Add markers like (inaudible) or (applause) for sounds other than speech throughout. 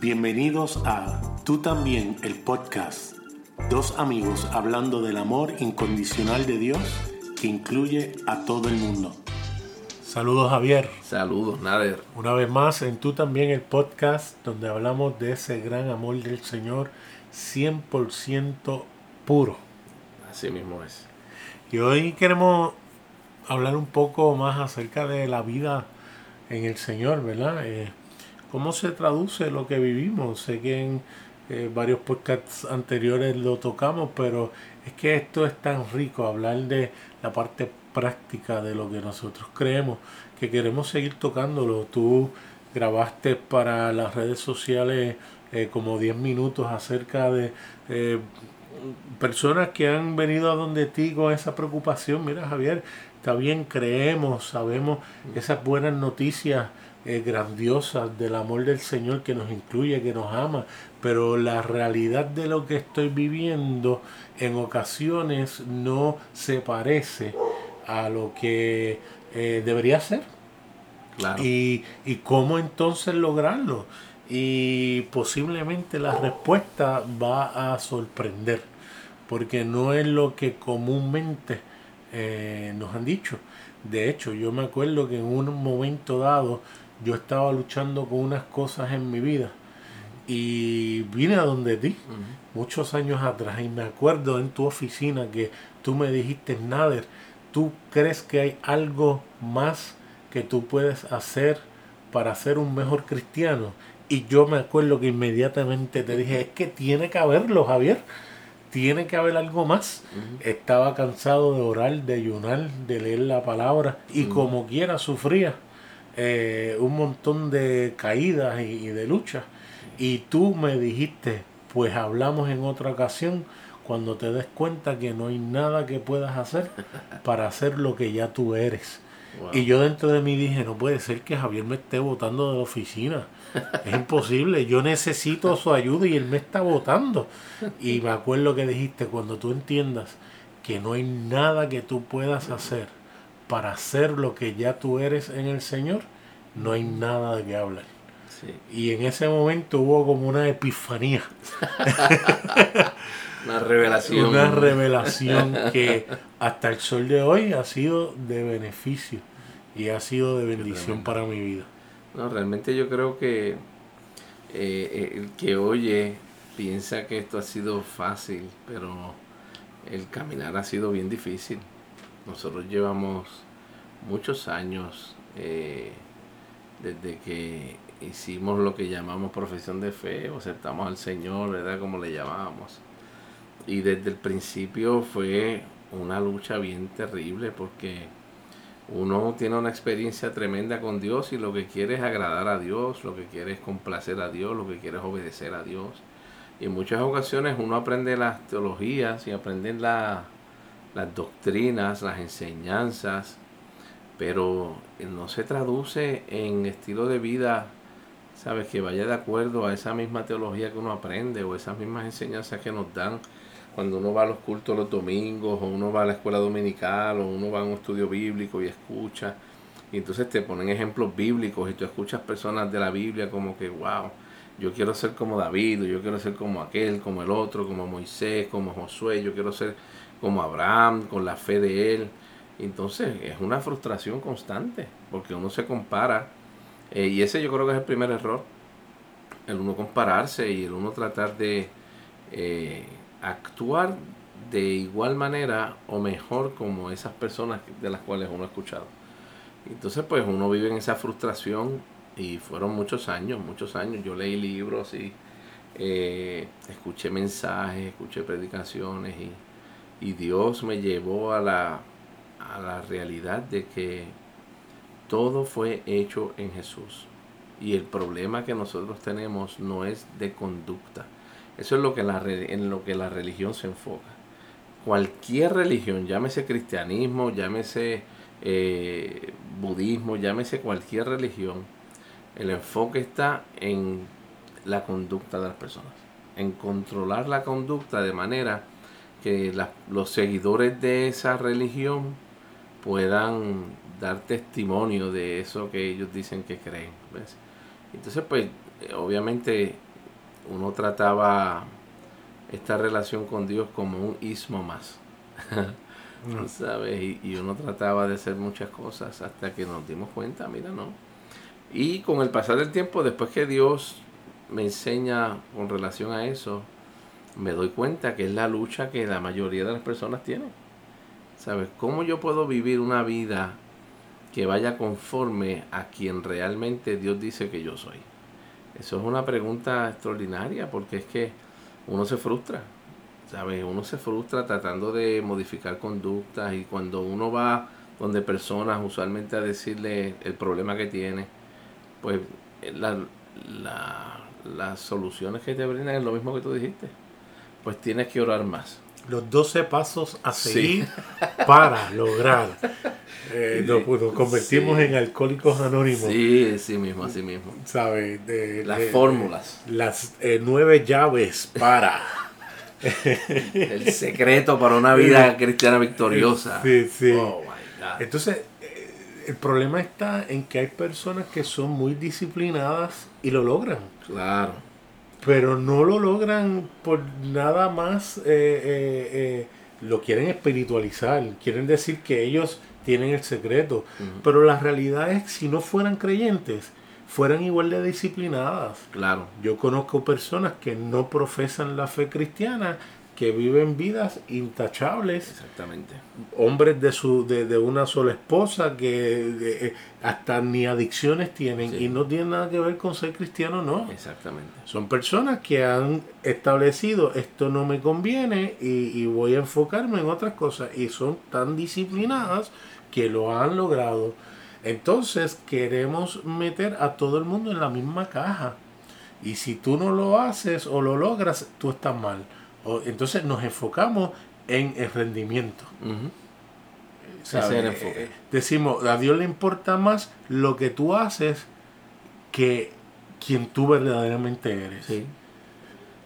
Bienvenidos a Tú también, el podcast. Dos amigos hablando del amor incondicional de Dios que incluye a todo el mundo. Saludos Javier. Saludos Nader. Una vez más en Tú también, el podcast donde hablamos de ese gran amor del Señor 100% puro. Así mismo es. Y hoy queremos hablar un poco más acerca de la vida en el Señor, ¿verdad? Eh, ¿Cómo se traduce lo que vivimos? Sé que en eh, varios podcasts anteriores lo tocamos, pero es que esto es tan rico, hablar de la parte práctica de lo que nosotros creemos, que queremos seguir tocándolo. Tú grabaste para las redes sociales eh, como 10 minutos acerca de eh, personas que han venido a donde ti con esa preocupación. Mira, Javier, está bien, creemos, sabemos esas buenas noticias eh, grandiosas del amor del Señor que nos incluye, que nos ama, pero la realidad de lo que estoy viviendo en ocasiones no se parece a lo que eh, debería ser. Y, y cómo entonces lograrlo. Y posiblemente la respuesta va a sorprender, porque no es lo que comúnmente eh, nos han dicho. De hecho, yo me acuerdo que en un momento dado yo estaba luchando con unas cosas en mi vida y vine a donde ti muchos años atrás y me acuerdo en tu oficina que tú me dijiste, Nader, ¿tú crees que hay algo más que tú puedes hacer para ser un mejor cristiano? Y yo me acuerdo que inmediatamente te dije, es que tiene que haberlo, Javier tiene que haber algo más. Estaba cansado de orar, de ayunar, de leer la palabra y como quiera sufría eh, un montón de caídas y, de luchas. Y tú me dijiste, pues hablamos en otra ocasión cuando te des cuenta que no hay nada que puedas hacer (laughs) para hacer lo que ya tú eres. Y yo dentro de mí dije, no puede ser que Javier me esté votando de la oficina. Es imposible, yo necesito su ayuda y él me está votando. Y me acuerdo que dijiste, cuando tú entiendas que no hay nada que tú puedas hacer para hacer lo que ya tú eres en el Señor, no hay nada de qué hablar. Y en ese momento hubo como una epifanía. (laughs) una revelación. Una revelación que hasta el sol de hoy ha sido de beneficio y ha sido de bendición para mi vida. No, realmente yo creo que eh, el que oye piensa que esto ha sido fácil, pero el caminar ha sido bien difícil. Nosotros llevamos muchos años eh, desde que hicimos lo que llamamos profesión de fe o aceptamos al Señor, ¿verdad? Como le llamábamos. Y desde el principio fue una lucha bien terrible porque uno tiene una experiencia tremenda con Dios y lo que quiere es agradar a Dios, lo que quiere es complacer a Dios, lo que quiere es obedecer a Dios. Y en muchas ocasiones uno aprende las teologías y aprende las doctrinas, las enseñanzas, pero no se traduce en estilo de vida, sabes, que vaya de acuerdo a esa misma teología que uno aprende o esas mismas enseñanzas que nos dan cuando uno va a los cultos los domingos, o uno va a la escuela dominical, o uno va a un estudio bíblico y escucha, y entonces te ponen ejemplos bíblicos y tú escuchas personas de la Biblia como que, wow, yo quiero ser como David, yo quiero ser como aquel, como el otro, como Moisés, como Josué, yo quiero ser como Abraham, con la fe de él. Entonces es una frustración constante, porque uno se compara, eh, y ese yo creo que es el primer error, el uno compararse y el uno tratar de... Eh, actuar de igual manera o mejor como esas personas de las cuales uno ha escuchado. Entonces pues uno vive en esa frustración y fueron muchos años, muchos años. Yo leí libros y eh, escuché mensajes, escuché predicaciones y, Dios me llevó a la, a la realidad de que todo fue hecho en Jesús. Y el problema que nosotros tenemos no es de conducta, eso es lo que la, en lo que la religión se enfoca. Cualquier religión, llámese cristianismo, llámese eh, budismo, llámese cualquier religión, el enfoque está en la conducta de las personas, en controlar la conducta de manera que los seguidores de esa religión puedan dar testimonio de eso que ellos dicen que creen. Entonces, pues, obviamente uno trataba esta relación con Dios como un ismo más. (laughs) ¿Sabes? Y, uno trataba de hacer muchas cosas hasta que nos dimos cuenta, mira, no. Y con el pasar del tiempo, después que Dios me enseña con relación a eso, me doy cuenta que es la lucha que la mayoría de las personas tienen. ¿Sabes? ¿Cómo yo puedo vivir una vida que vaya conforme a quien realmente Dios dice que yo soy? Eso es una pregunta extraordinaria porque es que uno se frustra. ¿Sabes? Uno se frustra tratando de modificar conductas y cuando uno va donde personas usualmente a decirle el problema que tiene, pues la, las soluciones que te brindan es lo mismo que tú dijiste. Pues tienes que orar más. Los 12 pasos a seguir (laughs) para lograr. Eh, nos, convertimos en alcohólicos anónimos. Sí, sí mismo, así mismo. ¿Sabes? las fórmulas. Las eh, nueve llaves para. (laughs) El secreto para una vida (laughs) cristiana victoriosa. Sí, sí. Oh, Entonces, eh, el problema está en que hay personas que son muy disciplinadas y lo logran. Claro. Pero no lo logran por nada más, eh, eh, lo quieren espiritualizar, quieren decir que ellos tienen el secreto. Pero la realidad es que si no fueran creyentes, fueran igual de disciplinadas. Claro. Yo conozco personas que no profesan la fe cristiana, que viven vidas intachables. Exactamente. Hombres de su de, de una sola esposa que eh, hasta ni adicciones tienen y no tienen nada que ver con ser cristiano, no. Exactamente. Son personas que han establecido esto no me conviene y, y voy a enfocarme en otras cosas y son tan disciplinadas que lo han logrado entonces queremos meter a todo el mundo en la misma caja. Y si tú no lo haces o lo logras, tú estás mal. O, entonces nos enfocamos en el rendimiento. Eh, decimos, a Dios le importa más lo que tú haces que quien tú verdaderamente eres.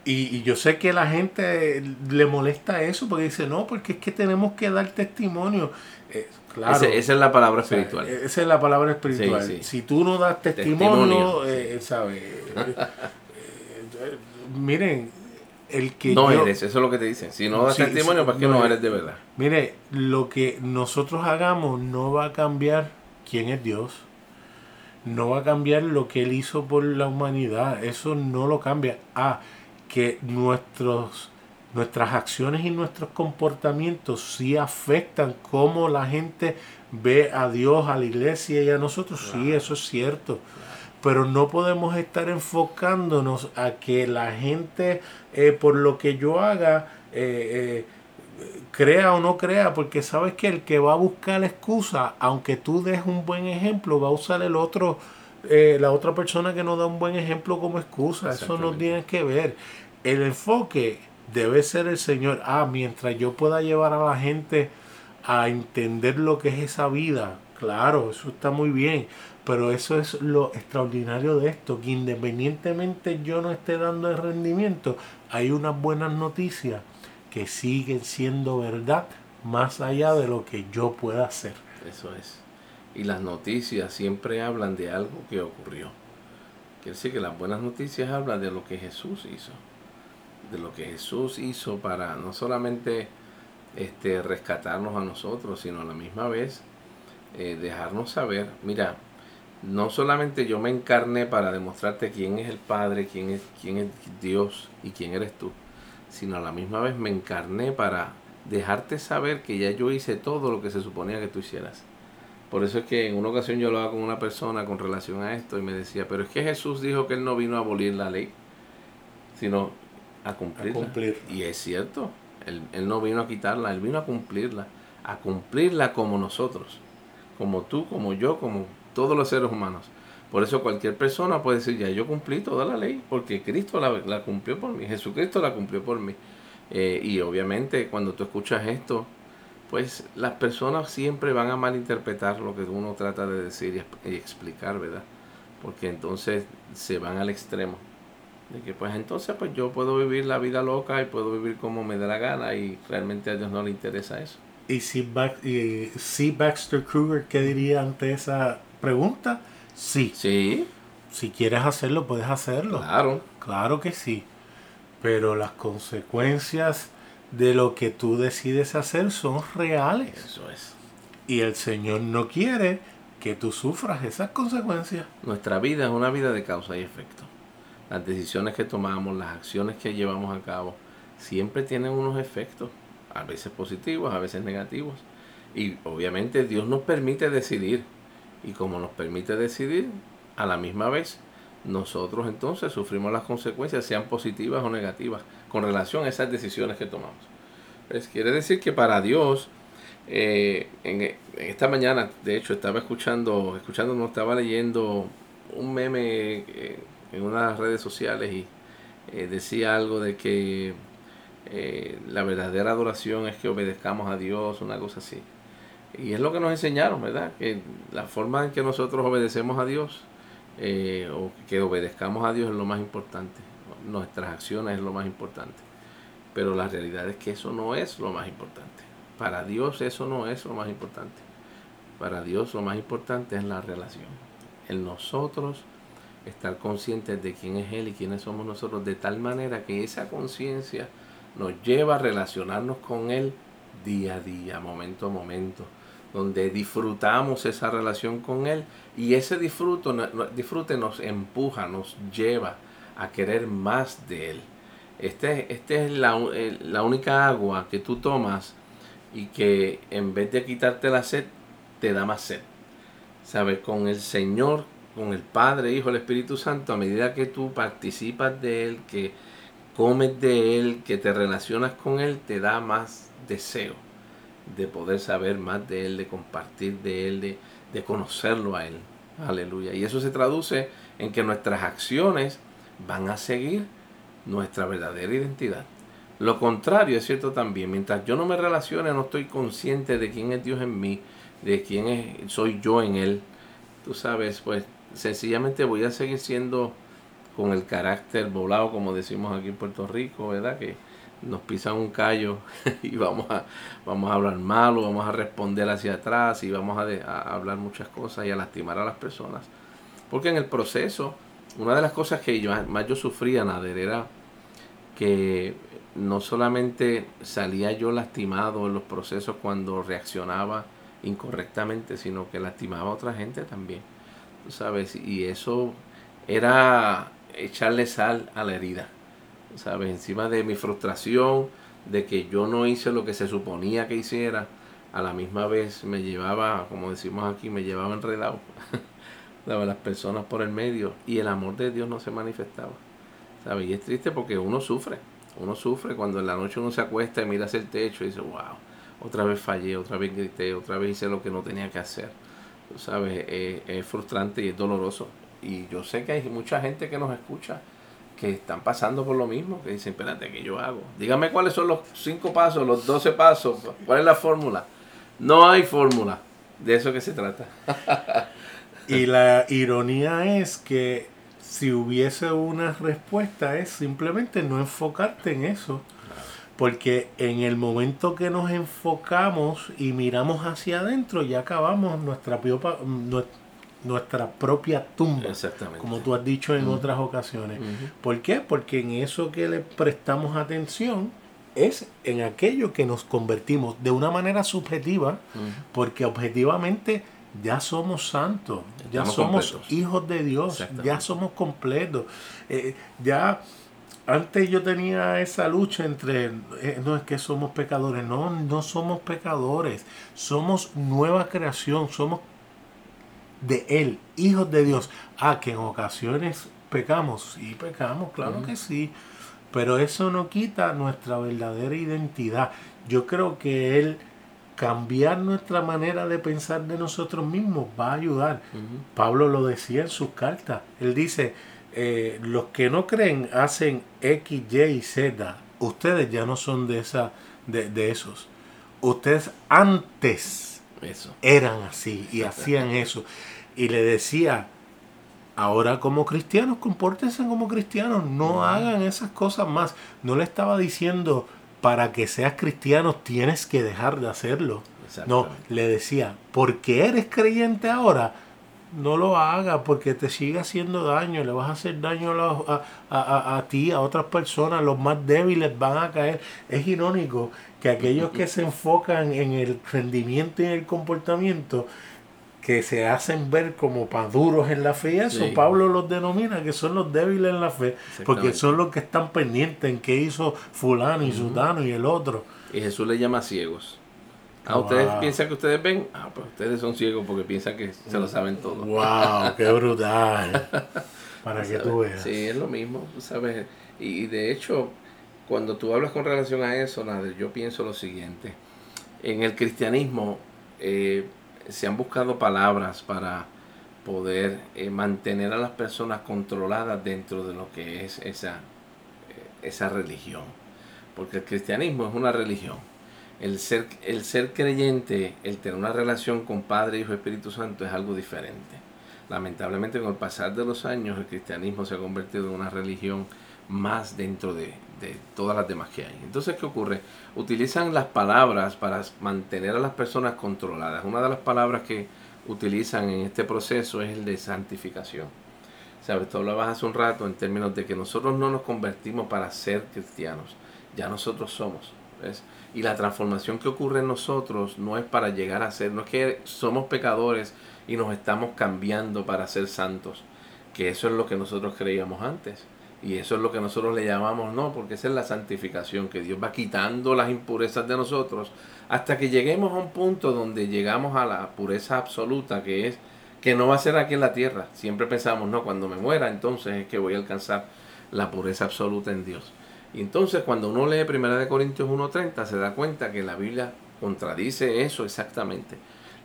Y, yo sé que la gente le molesta eso porque dice, no, porque es que tenemos que dar testimonio. Eh, esa es la palabra espiritual. esa es la palabra espiritual. Si tú no das testimonio, eh, ¿sabes? (laughs) Eh, miren, el que no eres, eso es lo que te dicen. Si no das testimonio, ¿para qué no, eres de verdad? Mire, lo que nosotros hagamos no va a cambiar quién es Dios. No va a cambiar lo que Él hizo por la humanidad. Eso no lo cambia. Ah, que nuestros nuestras acciones y nuestros comportamientos sí afectan cómo la gente ve a Dios, a la iglesia y a nosotros. Sí, eso es cierto. Pero no podemos estar enfocándonos a que la gente, eh, por lo que yo haga, eh, eh, crea o no crea, porque sabes que el que va a buscar la excusa, aunque tú des un buen ejemplo, va a usar el otro, la otra persona que no da un buen ejemplo como excusa. Eso no tiene que ver. El enfoque debe ser el Señor. Ah, mientras yo pueda llevar a la gente a entender lo que es esa vida, claro, eso está muy bien. Pero eso es lo extraordinario de esto, que independientemente yo no esté dando el rendimiento, hay unas buenas noticias que siguen siendo verdad más allá de lo que yo pueda hacer. Eso es. Y las noticias siempre hablan de algo que ocurrió. Quiere decir que las buenas noticias hablan de lo que Jesús hizo de lo que Jesús hizo para no solamente este, rescatarnos a nosotros, sino a la misma vez eh, dejarnos saber, mira, no solamente yo me encarné para demostrarte quién es el Padre, quién es, quién es Dios y quién eres tú, sino a la misma vez me encarné para dejarte saber que ya yo hice todo lo que se suponía que tú hicieras. Por eso es que en una ocasión yo hablaba con una persona con relación a esto y me decía, pero es que Jesús dijo que él no vino a abolir la ley, sino a cumplir. Y es cierto, él, él, no vino a quitarla, él vino a cumplirla, a cumplirla como nosotros, como tú, como yo, como todos los seres humanos. Por eso cualquier persona puede decir, ya yo cumplí toda la ley, porque Cristo la, la cumplió por mí, Jesucristo la cumplió por mí. Eh, y obviamente cuando tú escuchas esto, pues las personas siempre van a malinterpretar lo que uno trata de decir y explicar, ¿verdad? Porque entonces se van al extremo. De que pues entonces pues yo puedo vivir la vida loca y puedo vivir como me dé la gana y realmente a Dios no le interesa eso. ¿Y si, si Baxter Kruger qué diría ante esa pregunta? Sí. Sí. Si quieres hacerlo, puedes hacerlo. Claro. Claro que sí. pero las consecuencias de lo que tú decides hacer son reales. Eso es. Y el Señor no quiere que tú sufras esas consecuencias. Nuestra vida es una vida de causa y efecto. Las decisiones que tomamos, las acciones que llevamos a cabo, siempre tienen unos efectos, a veces positivos, a veces negativos. Y obviamente Dios nos permite decidir. Y como nos permite decidir, a la misma vez, nosotros entonces sufrimos las consecuencias, sean positivas o negativas, con relación a esas decisiones que tomamos. Pues quiere decir que para Dios, eh, en, esta mañana, de hecho, estaba escuchando, escuchando, no estaba leyendo un meme eh, en unas redes sociales y eh, decía algo de que la verdadera adoración es que obedezcamos a Dios, una cosa así. Y es lo que nos enseñaron, ¿verdad? Que la forma en que nosotros obedecemos a Dios eh, o que obedezcamos a Dios es lo más importante. Nuestras acciones es lo más importante. Pero la realidad es que eso no es lo más importante. Para Dios eso no es lo más importante. Para Dios lo más importante es la relación. En nosotros estar conscientes de quién es Él y quiénes somos nosotros, de tal manera que esa conciencia nos lleva a relacionarnos con Él día a día, momento a momento donde disfrutamos esa relación con Él y ese disfruto, disfrute nos empuja, nos lleva a querer más de Él. Este, este es la, la única agua que tú tomas y que en vez de quitarte la sed, te da más sed. ¿Sabes? Con el Señor, con el Padre, Hijo, el Espíritu Santo, a medida que tú participas de Él, que comes de Él, que te relacionas con Él, te da más deseo de poder saber más de Él, de compartir de Él, de, de conocerlo a Él. Aleluya. Y eso se traduce en que nuestras acciones van a seguir nuestra verdadera identidad. Lo contrario es cierto también. Mientras yo no me relacione, no estoy consciente de quién es Dios en mí, de quién es, soy yo en Él. Tú sabes, pues sencillamente voy a seguir siendo con el carácter volado, como decimos aquí en Puerto Rico, ¿verdad? Que, nos pisan un callo (laughs) y vamos a, vamos a hablar malo, vamos a responder hacia atrás y vamos a, hablar muchas cosas y a lastimar a las personas. Porque en el proceso, una de las cosas que yo, más yo sufría, Nader, era que no solamente salía yo lastimado en los procesos cuando reaccionaba incorrectamente, sino que lastimaba a otra gente también. ¿Sabes? Y eso era echarle sal a la herida. ¿Sabes? Encima de mi frustración, de que yo no hice lo que se suponía que hiciera, a la misma vez me llevaba, como decimos aquí, me llevaba enredado, (laughs) las personas por el medio y el amor de Dios no se manifestaba. ¿sabes? Y es triste porque uno sufre, uno sufre cuando en la noche uno se acuesta y mira hacia el techo y dice, wow, otra vez fallé, otra vez grité, otra vez hice lo que no tenía que hacer. ¿Sabes? es frustrante y es doloroso. Y yo sé que hay mucha gente que nos escucha que están pasando por lo mismo, que dicen, espérate, ¿qué yo hago? Dígame cuáles son los cinco pasos, los doce pasos, cuál es la fórmula. No hay fórmula, de eso que se trata. (laughs) y la ironía es que si hubiese una respuesta es simplemente no enfocarte en eso. Porque en el momento que nos enfocamos y miramos hacia adentro, ya acabamos nuestra, nuestra nuestra propia tumba, como tú has dicho en otras ocasiones. ¿Por qué? Porque en eso que le prestamos atención es en aquello que nos convertimos de una manera subjetiva, porque objetivamente ya somos santos, ya somos hijos de Dios, ya somos completos. Eh, ya antes yo tenía esa lucha entre, eh, no es que somos pecadores, no, no somos pecadores, somos nueva creación, somos de Él, hijos de Dios. Ah, que en ocasiones pecamos, sí pecamos, claro que sí, pero eso no quita nuestra verdadera identidad. Yo creo que Él cambiar nuestra manera de pensar de nosotros mismos va a ayudar. Pablo lo decía en sus cartas. Él dice, eh, los que no creen hacen X, Y y Z. Ustedes ya no son de, esa, de, de esos. Ustedes antes eso. eran así y (laughs) hacían eso y le decía, ahora como cristianos, compórtense como cristianos, no hagan esas cosas más. No le estaba diciendo, para que seas cristiano tienes que dejar de hacerlo. No, le decía, porque eres creyente ahora, no lo hagas porque te sigue haciendo daño, le vas a hacer daño a, a, a, ti, a otras personas, los más débiles van a caer. Es irónico que aquellos que se enfocan en el rendimiento y en el comportamiento, que se hacen ver como duros en la fe, eso Pablo los denomina que son los débiles en la fe, porque son los que están pendientes en qué hizo fulano y sudano y el otro. Y Jesús le llama ciegos. ¿A ustedes piensan que ustedes ven? Ah, pues ustedes son ciegos porque piensan que se lo saben todo. ¡Wow! (laughs) ¡Qué brutal! (laughs) Para que tú veas. Sí, es lo mismo, ¿sabes? Y, de hecho, cuando tú hablas con relación a eso, Nader, yo pienso lo siguiente. En el cristianismo eh, se han buscado palabras para poder eh, mantener a las personas controladas dentro de lo que es esa, eh, esa religión. Porque el cristianismo es una religión el ser, el ser creyente, el tener una relación con Padre, Hijo, Espíritu Santo es algo diferente. Lamentablemente con el pasar de los años el cristianismo se ha convertido en una religión más dentro de, de todas las demás que hay. Entonces, ¿qué ocurre? Utilizan las palabras para mantener a las personas controladas. Una de las palabras que utilizan en este proceso es el de santificación. ¿Sabes? Tú hablabas hace un rato en términos de que nosotros no nos convertimos para ser cristianos. Ya nosotros somos. ¿ves? Y la transformación que ocurre en nosotros no es para llegar a ser, no es que somos pecadores y nos estamos cambiando para ser santos, que eso es lo que nosotros creíamos antes. Y eso es lo que nosotros le llamamos, no, porque esa es la santificación, que Dios va quitando las impurezas de nosotros hasta que lleguemos a un punto donde llegamos a la pureza absoluta, que es que no va a ser aquí en la tierra. Siempre pensamos, no, cuando me muera, entonces es que voy a alcanzar la pureza absoluta en Dios. Y entonces cuando uno lee 1 Corintios 1.30 se da cuenta que la Biblia contradice eso exactamente.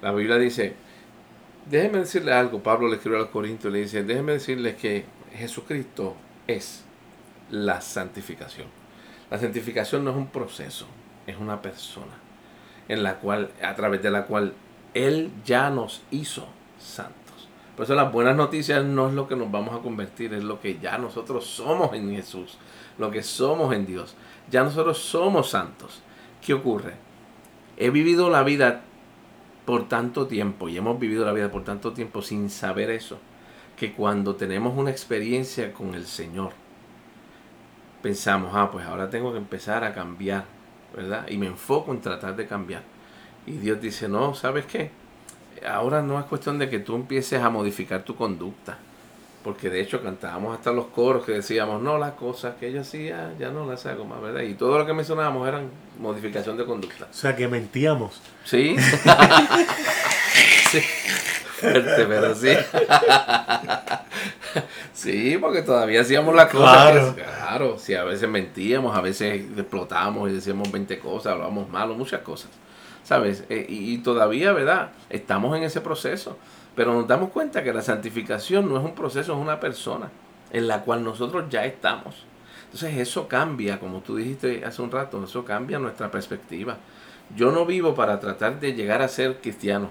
La Biblia dice, déjenme decirle algo, Pablo le escribe a los Corintios, le dice, déjenme decirles que Jesucristo es la santificación. La santificación no es un proceso, es una persona en la cual, a través de la cual Él ya nos hizo santos. Por eso las buenas noticias no es lo que nos vamos a convertir, es lo que ya nosotros somos en Jesús lo que somos en Dios. Ya nosotros somos santos. ¿Qué ocurre? He vivido la vida por tanto tiempo y hemos vivido la vida por tanto tiempo sin saber eso, que cuando tenemos una experiencia con el Señor, pensamos, ah, pues ahora tengo que empezar a cambiar, ¿verdad? Y me enfoco en tratar de cambiar. Y Dios dice, no, ¿sabes qué? Ahora no es cuestión de que tú empieces a modificar tu conducta porque de hecho cantábamos hasta los coros que decíamos, no, las cosas que yo hacía ya no las hago más, ¿verdad? Y todo lo que mencionábamos eran modificación de conducta. O sea, que mentíamos. Sí. (laughs) sí. Fuerte, pero sí. sí, porque todavía hacíamos las cosas. Claro. claro, sí, a veces mentíamos, a veces explotábamos y decíamos 20 cosas, hablábamos malo, muchas cosas. ¿Sabes? Eh, y todavía, ¿verdad? Estamos en ese proceso. Pero nos damos cuenta que la santificación no es un proceso, es una persona en la cual nosotros ya estamos. Entonces eso cambia, como tú dijiste hace un rato, eso cambia nuestra perspectiva. Yo no vivo para tratar de llegar a ser cristiano,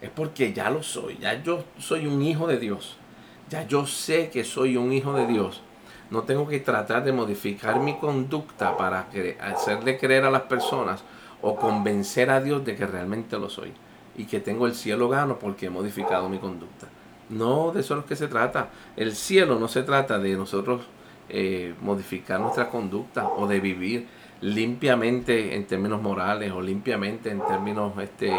es porque ya lo soy, ya yo soy un hijo de Dios, ya yo sé que soy un hijo de Dios. No tengo que tratar de modificar mi conducta para hacerle creer a las personas o convencer a Dios de que realmente lo soy y que tengo el cielo gano porque he modificado mi conducta. No, de eso es lo que se trata. El cielo no se trata de nosotros eh, modificar nuestra conducta o de vivir limpiamente en términos morales o limpiamente en términos este,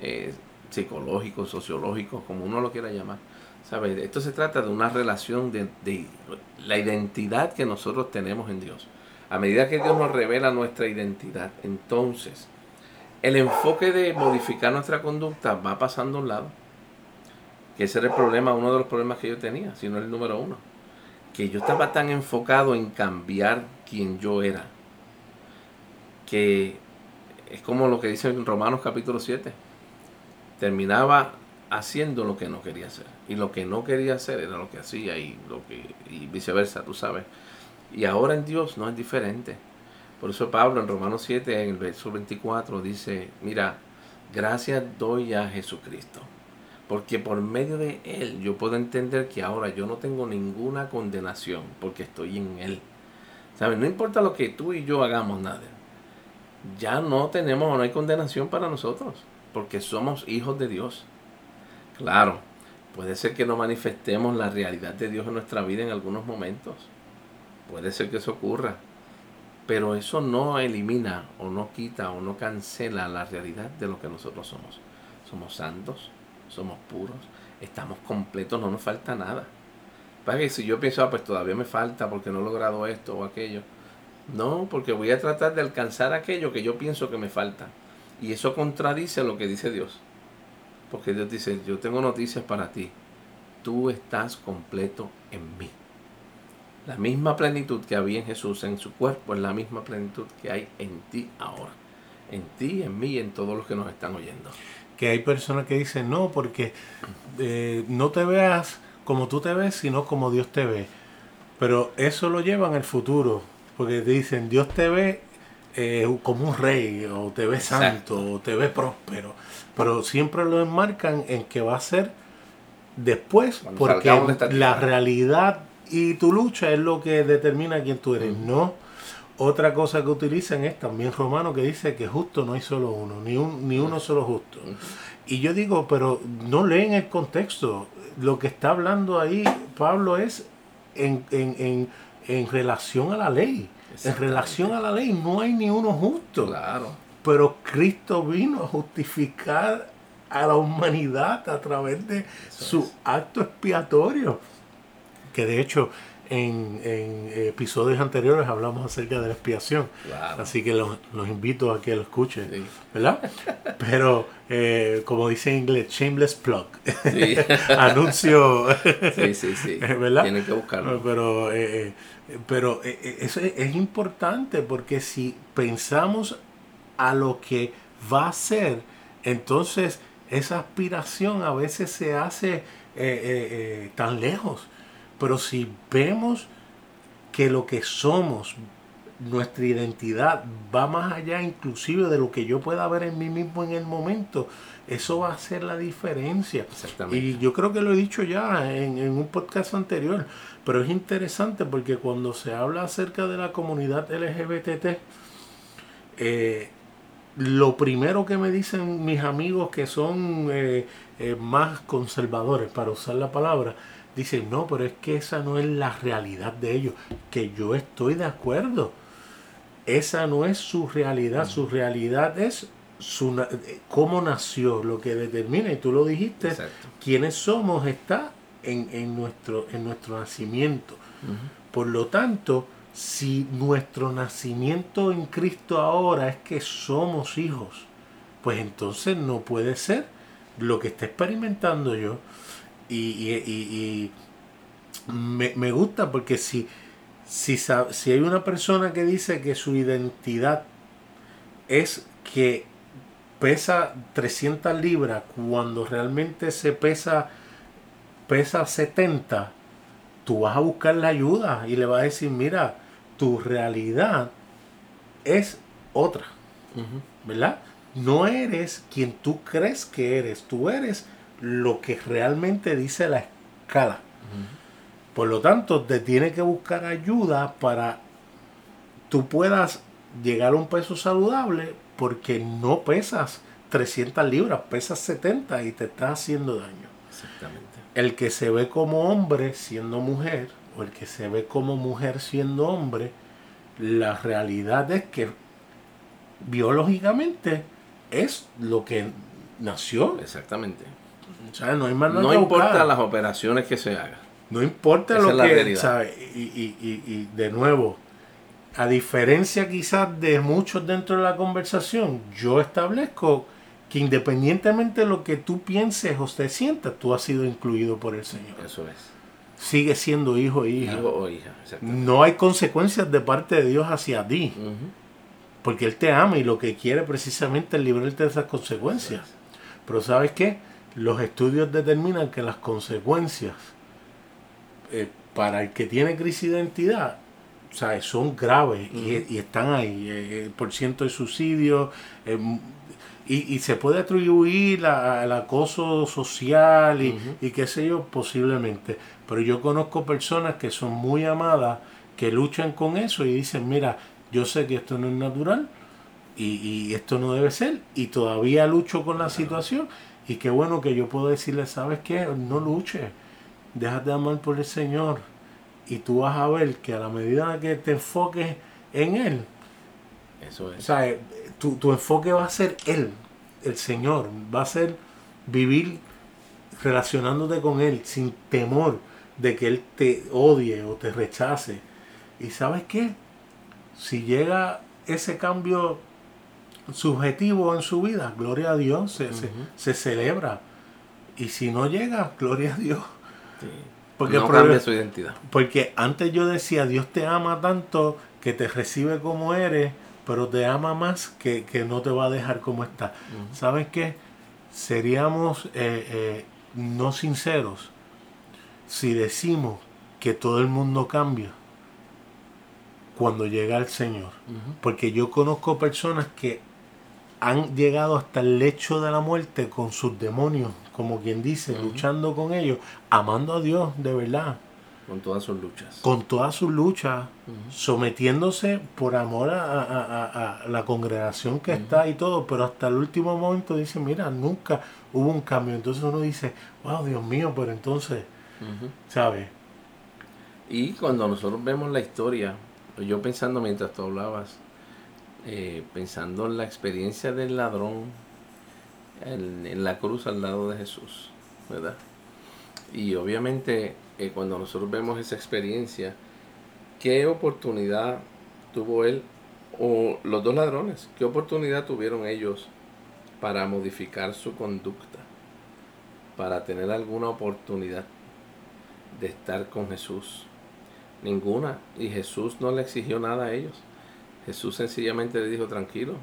eh, psicológicos, sociológicos, como uno lo quiera llamar. ¿Sabes? Esto se trata de una relación de, de la identidad que nosotros tenemos en Dios. A medida que Dios nos revela nuestra identidad, entonces el enfoque de modificar nuestra conducta va pasando a un lado. Que ese era el problema, uno de los problemas que yo tenía, si no el número uno. Que yo estaba tan enfocado en cambiar quien yo era. Que es como lo que dice en Romanos capítulo 7. Terminaba haciendo lo que no quería hacer. Y lo que no quería hacer era lo que hacía y, lo que, y viceversa, tú sabes. Y ahora en Dios no es diferente por eso Pablo en Romanos 7, en el verso 24, dice, mira, gracias doy a Jesucristo, porque por medio de Él yo puedo entender que ahora yo no tengo ninguna condenación, porque estoy en Él. ¿Sabes? No importa lo que tú y yo hagamos, nada. Ya no tenemos, no hay condenación para nosotros, porque somos hijos de Dios. Claro, Puede ser que no manifestemos la realidad de Dios en nuestra vida en algunos momentos. Puede ser que eso ocurra. Pero eso no elimina o no quita o no cancela la realidad de lo que nosotros somos. Somos santos, somos puros, estamos completos, no nos falta nada. Para que si yo pienso, ah, pues todavía me falta porque no he logrado esto o aquello. No, porque voy a tratar de alcanzar aquello que yo pienso que me falta. Y eso contradice lo que dice Dios. Porque Dios dice, yo tengo noticias para ti. Tú estás completo en mí. La misma plenitud que había en Jesús en su cuerpo es la misma plenitud que hay en ti ahora. En ti, en mí y en todos los que nos están oyendo. Que hay personas que dicen, no, porque eh, no te veas como tú te ves, sino como Dios te ve. Pero eso lo llevan al futuro. Porque dicen, Dios te ve eh, como un rey, o te ve santo, o te ve próspero pero siempre lo enmarcan en que va a ser después, porque la realidad y tu lucha es lo que determina quién tú eres, no. Otra cosa que utilizan es también romano que dice que justo no hay solo uno, ni, un, ni uno solo justo. Y yo digo, pero no leen el contexto. Lo que está hablando ahí Pablo es en, en, en relación a la ley. En relación a la ley no hay ni uno justo. Claro. Pero Cristo vino a justificar a la humanidad a través de su acto expiatorio. Que de hecho en, episodios anteriores hablamos acerca de la expiación. Así que los, invito a que lo escuchen. ¿Verdad? Pero eh, como dice en inglés, shameless plug. (laughs) Anuncio. sí, sí, sí. (laughs) ¿Verdad? Tienen que buscarlo. Pero, eh, eh, pero eso es importante porque si pensamos a lo que va a ser, entonces esa aspiración a veces se hace eh, tan lejos. Pero si vemos que lo que somos, nuestra identidad va más allá inclusive de lo que yo pueda ver en mí mismo en el momento, eso va a hacer la diferencia. Y yo creo que lo he dicho ya en, en, un podcast anterior, pero es interesante porque cuando se habla acerca de la comunidad LGBT, eh, lo primero que me dicen mis amigos que son eh, eh, más conservadores, para usar la palabra, dicen, no, pero es que esa no es la realidad de ellos, que yo estoy de acuerdo. Esa no es su realidad, su realidad es su, eh, cómo nació, lo que determina, y tú lo dijiste, quiénes somos está en, nuestro, en nuestro nacimiento. Por lo tanto, si nuestro nacimiento en Cristo ahora es que somos hijos, pues entonces no puede ser lo que está experimentando yo. Y, me, gusta porque si, si, si hay una persona que dice que su identidad es que pesa 300 libras cuando realmente se pesa, pesa 70, tú vas a buscar la ayuda y le vas a decir, mira, tu realidad es otra, ¿verdad? No eres quien tú crees que eres, tú eres lo que realmente dice la escala. Por lo tanto, te tiene que buscar ayuda para tú puedas llegar a un peso saludable porque no pesas 300 libras, pesas 70 y te está haciendo daño. Exactamente. El que se ve como hombre siendo mujer o el que se ve como mujer siendo hombre, la realidad es que biológicamente es lo que nació. Exactamente. No, hay más no importa las operaciones que se hagan. No importa lo que... Y, y, y, de nuevo, a diferencia quizás de muchos dentro de la conversación, yo establezco que independientemente de lo que tú pienses o te sientas, tú has sido incluido por el Señor. Eso es sigue siendo hijo e hija. Hijo o hija no hay consecuencias de parte de Dios hacia ti. Porque Él te ama y lo que quiere precisamente es librarte de esas consecuencias. Pero ¿sabes qué? Los estudios determinan que las consecuencias eh, para el que tiene crisis de identidad son graves y, están ahí. Eh, el por ciento de suicidio. Eh, y, se puede atribuir al acoso social y, y qué sé yo, posiblemente. Pero yo conozco personas que son muy amadas, que luchan con eso y dicen, mira, yo sé que esto no es natural y, esto no debe ser y todavía lucho con la situación Y qué bueno que yo puedo decirle, ¿sabes qué? No luches, déjate de amar por el Señor. Y tú vas a ver que a la medida que te enfoques en Él, Eso es. o sea, tu, tu enfoque va a ser Él, el Señor, va a ser vivir relacionándote con Él sin temor de que Él te odie o te rechace. Y sabes qué? Si llega ese cambio subjetivo en su vida, gloria a Dios, se, se- se celebra. Y si no llega, gloria a Dios. Sí. Porque no problema- cambia su identidad. Porque antes yo decía, Dios te ama tanto que te recibe como eres, pero te ama más que, que no te va a dejar como estás. Ujú. ¿Sabes qué? Seríamos eh, eh, no sinceros si decimos que todo el mundo cambia cuando llega el Señor. Porque yo conozco personas que han llegado hasta el lecho de la muerte con sus demonios, como quien dice, luchando con ellos, amando a Dios de verdad Con todas sus luchas. con toda su lucha, Ujú. sometiéndose por amor a, a- a- a la congregación que está y todo, pero hasta el último momento dice, mira, nunca hubo un cambio. Entonces uno dice, wow, Dios mío, pero entonces. ¿sabes? Y cuando nosotros vemos la historia, yo pensando mientras tú hablabas, eh, pensando en la experiencia del ladrón en, la cruz al lado de Jesús, ¿verdad? Y obviamente eh, cuando nosotros vemos esa experiencia, ¿qué oportunidad tuvo él o los dos ladrones? ¿Qué oportunidad tuvieron ellos para modificar su conducta? Para tener alguna oportunidad de estar con Jesús. Ninguna. Y Jesús no le exigió nada a ellos. Jesús sencillamente le dijo, tranquilo,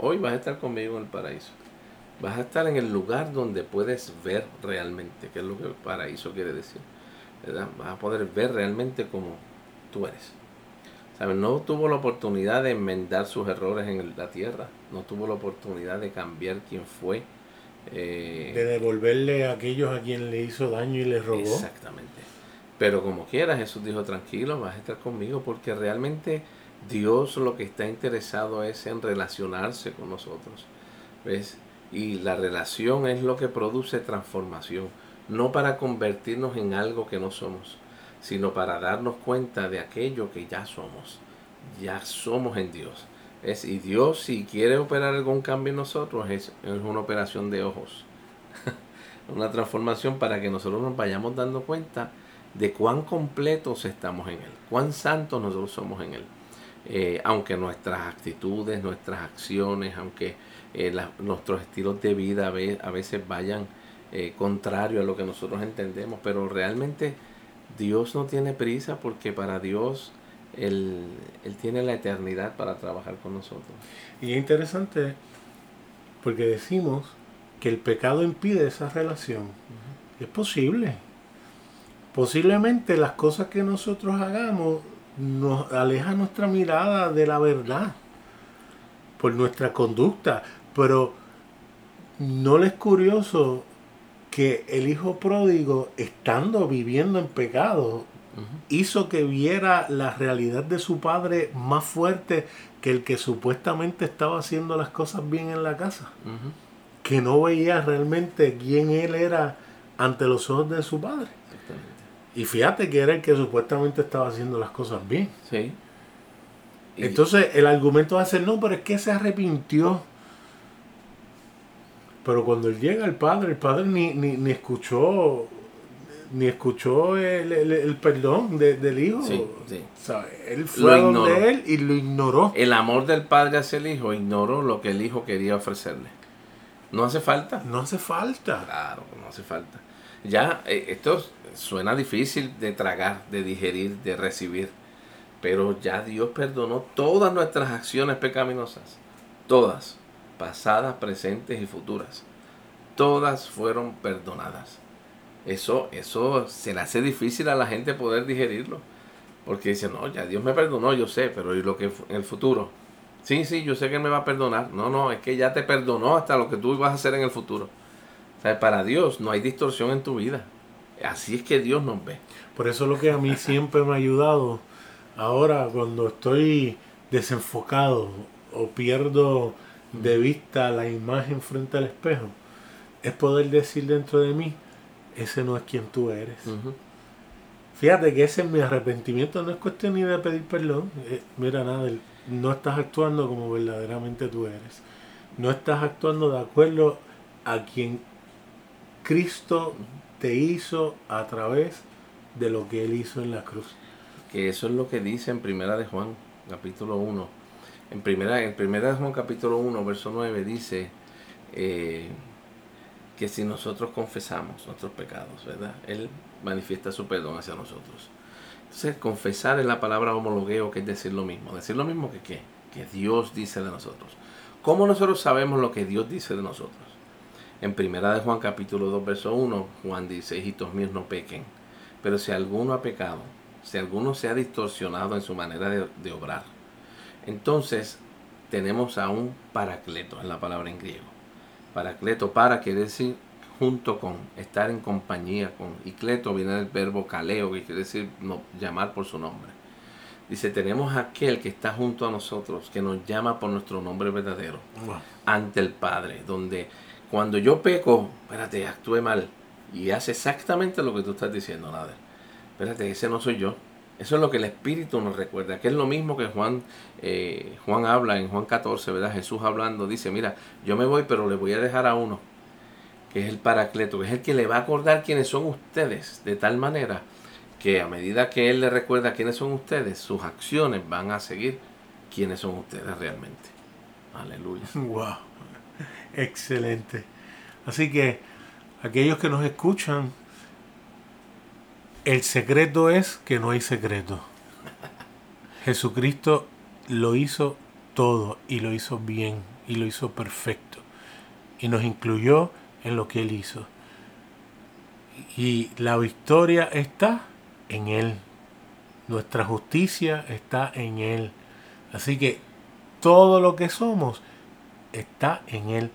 hoy vas a estar conmigo en el paraíso. Vas a estar en el lugar donde puedes ver realmente, que es lo que el paraíso quiere decir. ¿verdad? Vas a poder ver realmente como tú eres. ¿Sabes? No tuvo la oportunidad de enmendar sus errores en la tierra. No tuvo la oportunidad de cambiar quién fue. eh, De devolverle a aquellos a quien le hizo daño y le robó. Exactamente. Pero como quiera, Jesús dijo, tranquilo, vas a estar conmigo, porque realmente Dios lo que está interesado es en relacionarse con nosotros. ¿Ves? Y la relación es lo que produce transformación, no para convertirnos en algo que no somos, sino para darnos cuenta de aquello que ya somos. Ya somos en Dios. ¿Ves? Y Dios, si quiere operar algún cambio en nosotros, es, es una operación de ojos (laughs) una transformación para que nosotros nos vayamos dando cuenta de cuán completos estamos en Él, cuán santos nosotros somos en Él. Eh, aunque nuestras actitudes, nuestras acciones, aunque eh, la- nuestros estilos de vida a, ve- a veces vayan eh, contrario a lo que nosotros entendemos, pero realmente Dios no tiene prisa porque para Dios Él, Él tiene la eternidad para trabajar con nosotros. Y es interesante porque decimos que el pecado impide esa relación. Es posible. Posiblemente las cosas que nosotros hagamos nos aleja nuestra mirada de la verdad por nuestra conducta. Pero no les es curioso que el hijo pródigo, estando viviendo en pecado, hizo que viera la realidad de su padre más fuerte que el que supuestamente estaba haciendo las cosas bien en la casa. Que no veía realmente quién él era ante los ojos de su padre. Y fíjate que era el que supuestamente estaba haciendo las cosas bien. Sí. Y- Entonces el argumento va a ser, no, pero es que se arrepintió. Pero cuando él llega el padre, el padre ni, ni, ni escuchó ni escuchó el, el- el perdón de- del hijo. Sí, sí. ¿Sabe? Él Lo fue ignoró. donde él y lo ignoró. El amor del padre hacia el hijo ignoró lo que el hijo quería ofrecerle. No hace falta. No hace falta. Claro, no hace falta. Ya, eh, esto suena difícil de tragar, de digerir, de recibir. Pero ya Dios perdonó todas nuestras acciones pecaminosas. Todas. Pasadas, presentes y futuras. Todas fueron perdonadas. Eso, eso se le hace difícil a la gente poder digerirlo. Porque dice, no, ya Dios me perdonó, yo sé, pero ¿y lo que en el futuro? Sí, sí, yo sé que Él me va a perdonar. No, no, es que ya te perdonó hasta lo que tú vas a hacer en el futuro. Sea, para Dios no hay distorsión en tu vida. Así es que Dios nos ve. Por eso lo que a mí (laughs) siempre me ha ayudado, ahora cuando estoy desenfocado o pierdo de vista la imagen frente al espejo, es poder decir dentro de mí, ese no es quien tú eres. Fíjate que ese es mi arrepentimiento, no es cuestión ni de pedir perdón. Eh, mira, nada, no estás actuando como verdaderamente tú eres. No estás actuando de acuerdo a quien Cristo te hizo a través de lo que Él hizo en la cruz. Que eso es lo que dice en Primera de Juan, capítulo 1. En Primera, en primera de Juan, capítulo 1, verso 9, dice eh, que si nosotros confesamos nuestros pecados, ¿verdad? Él manifiesta su perdón hacia nosotros. Entonces, confesar es la palabra homologueo, que es decir lo mismo. Decir lo mismo que qué? Que Dios dice de nosotros. ¿Cómo nosotros sabemos lo que Dios dice de nosotros? En primera de Juan capítulo 2, verso 1, Juan dice, hijitos míos, no pequen. Pero si alguno ha pecado, si alguno se ha distorsionado en su manera de, obrar, entonces tenemos a un paracleto, en la palabra en griego. Paracleto, para quiere decir junto con, estar en compañía con. Y cleto viene del verbo caleo, que quiere decir no, llamar por su nombre. Dice, tenemos aquel que está junto a nosotros, que nos llama por nuestro nombre verdadero, ante el Padre, donde cuando yo peco, espérate, actué mal y hace exactamente lo que tú estás diciendo, nada. Espérate, ese no soy yo. Eso es lo que el Espíritu nos recuerda, que es lo mismo que Juan, eh, Juan habla en Juan 14, ¿verdad? Jesús hablando, dice, mira, yo me voy, pero le voy a dejar a uno, que es el Paracleto, que es el que le va a acordar quiénes son ustedes, de tal manera que a medida que Él le recuerda quiénes son ustedes, sus acciones van a seguir quiénes son ustedes realmente. Aleluya. (laughs) Wow. (laughs) Excelente. Así que aquellos que nos escuchan, el secreto es que no hay secreto. Jesucristo lo hizo todo y lo hizo bien y lo hizo perfecto. Y nos incluyó en lo que Él hizo. Y la victoria está en Él. Nuestra justicia está en Él. Así que todo lo que somos está en Él.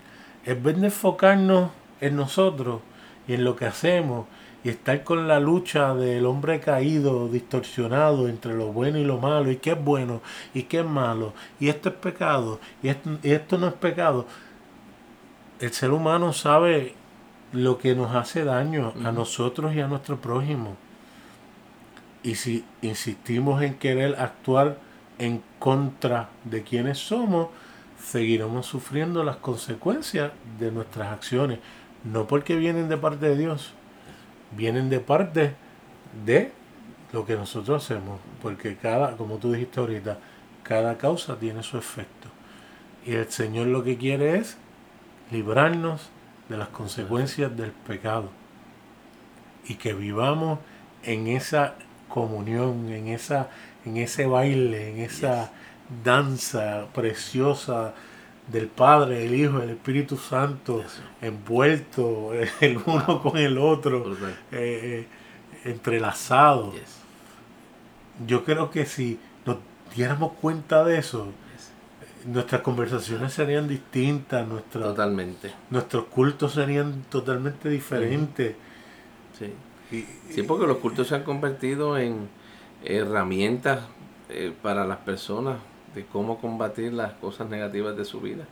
En vez de enfocarnos en nosotros y en lo que hacemos y estar con la lucha del hombre caído, distorsionado entre lo bueno y lo malo, y qué es bueno y qué es malo, y esto es pecado y esto, no es pecado, el ser humano sabe lo que nos hace daño a nosotros y a nuestro prójimo. Y si insistimos en querer actuar en contra de quienes somos, seguiremos sufriendo las consecuencias de nuestras acciones, no porque vienen de parte de Dios, vienen de parte de lo que nosotros hacemos, porque cada, como tú dijiste ahorita, cada causa tiene su efecto. Y el Señor lo que quiere es librarnos de las consecuencias del pecado y que vivamos en esa comunión, en esa en ese baile, en esa danza preciosa del Padre, el Hijo, el Espíritu Santo, envuelto (laughs) el uno con el otro, eh, eh, entrelazado. Yo creo que si nos diéramos cuenta de eso, nuestras conversaciones serían distintas, totalmente. nuestros cultos serían totalmente diferentes. Sí. sí, porque los cultos se han convertido en herramientas eh, para las personas de cómo combatir las cosas negativas de su vida.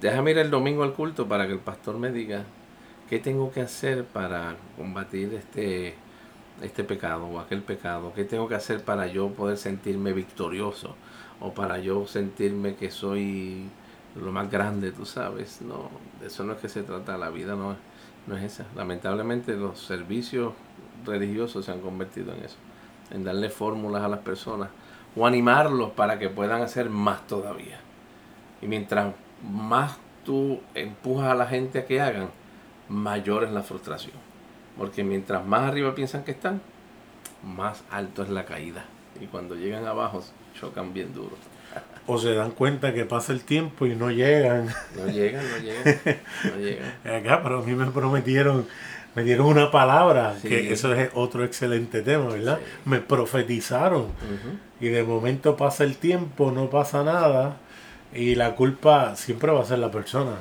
déjame ir el domingo al culto para que el pastor me diga qué tengo que hacer para combatir este, este pecado o aquel pecado, qué tengo que hacer para yo poder sentirme victorioso o para yo sentirme que soy lo más grande, tú sabes. No, de eso no es que se trata, la vida no, no es esa. Lamentablemente los servicios religiosos se han convertido en eso, en darle fórmulas a las personas o animarlos para que puedan hacer más todavía. Y mientras más tú empujas a la gente a que hagan, mayor es la frustración. Porque mientras más arriba piensan que están, más alto es la caída. Y cuando llegan abajo, chocan bien duro. O se dan cuenta que pasa el tiempo y no llegan. No llegan, no llegan. No (laughs) llegan. Acá, pero a mí me prometieron me dieron una palabra, que eso es otro excelente tema, ¿verdad? Me profetizaron. Y de momento pasa el tiempo, no pasa nada. Y la culpa siempre va a ser la persona.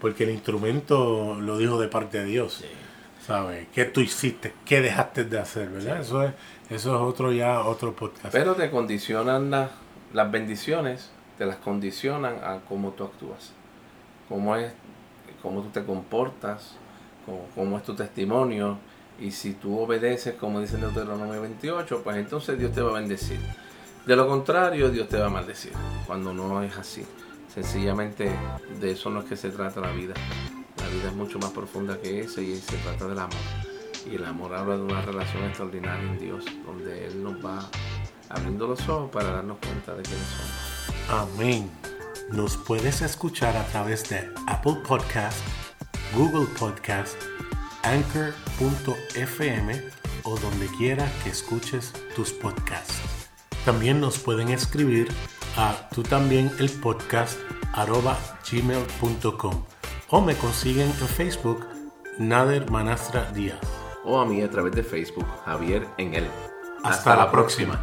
Porque el instrumento lo dijo de parte de Dios. ¿Sabes? ¿Qué tú hiciste? ¿Qué dejaste de hacer? ¿Verdad? Eso, es, eso es otro ya, otro podcast. Pero te condicionan las bendiciones, te las condicionan a cómo tú actúas. Cómo es cómo tú te comportas, cómo es tu testimonio, y si tú obedeces, como dice Deuteronomio 28, pues entonces Dios te va a bendecir. De lo contrario, Dios te va a maldecir, cuando no es así. Sencillamente de eso no es que se trata la vida. La vida es mucho más profunda que eso y se trata del amor. Y el amor habla de una relación extraordinaria en Dios, donde Él nos va abriendo los ojos para darnos cuenta de quiénes somos. Amén. Nos puedes escuchar a través de Apple Podcast, Google Podcast, Anchor.fm o donde quiera que escuches tus podcasts. También nos pueden escribir a tú también el podcast arroba gmail.com o me consiguen en Facebook Nader Manastra Díaz. O a mí a través de Facebook, Javier en él. Hasta, la próxima.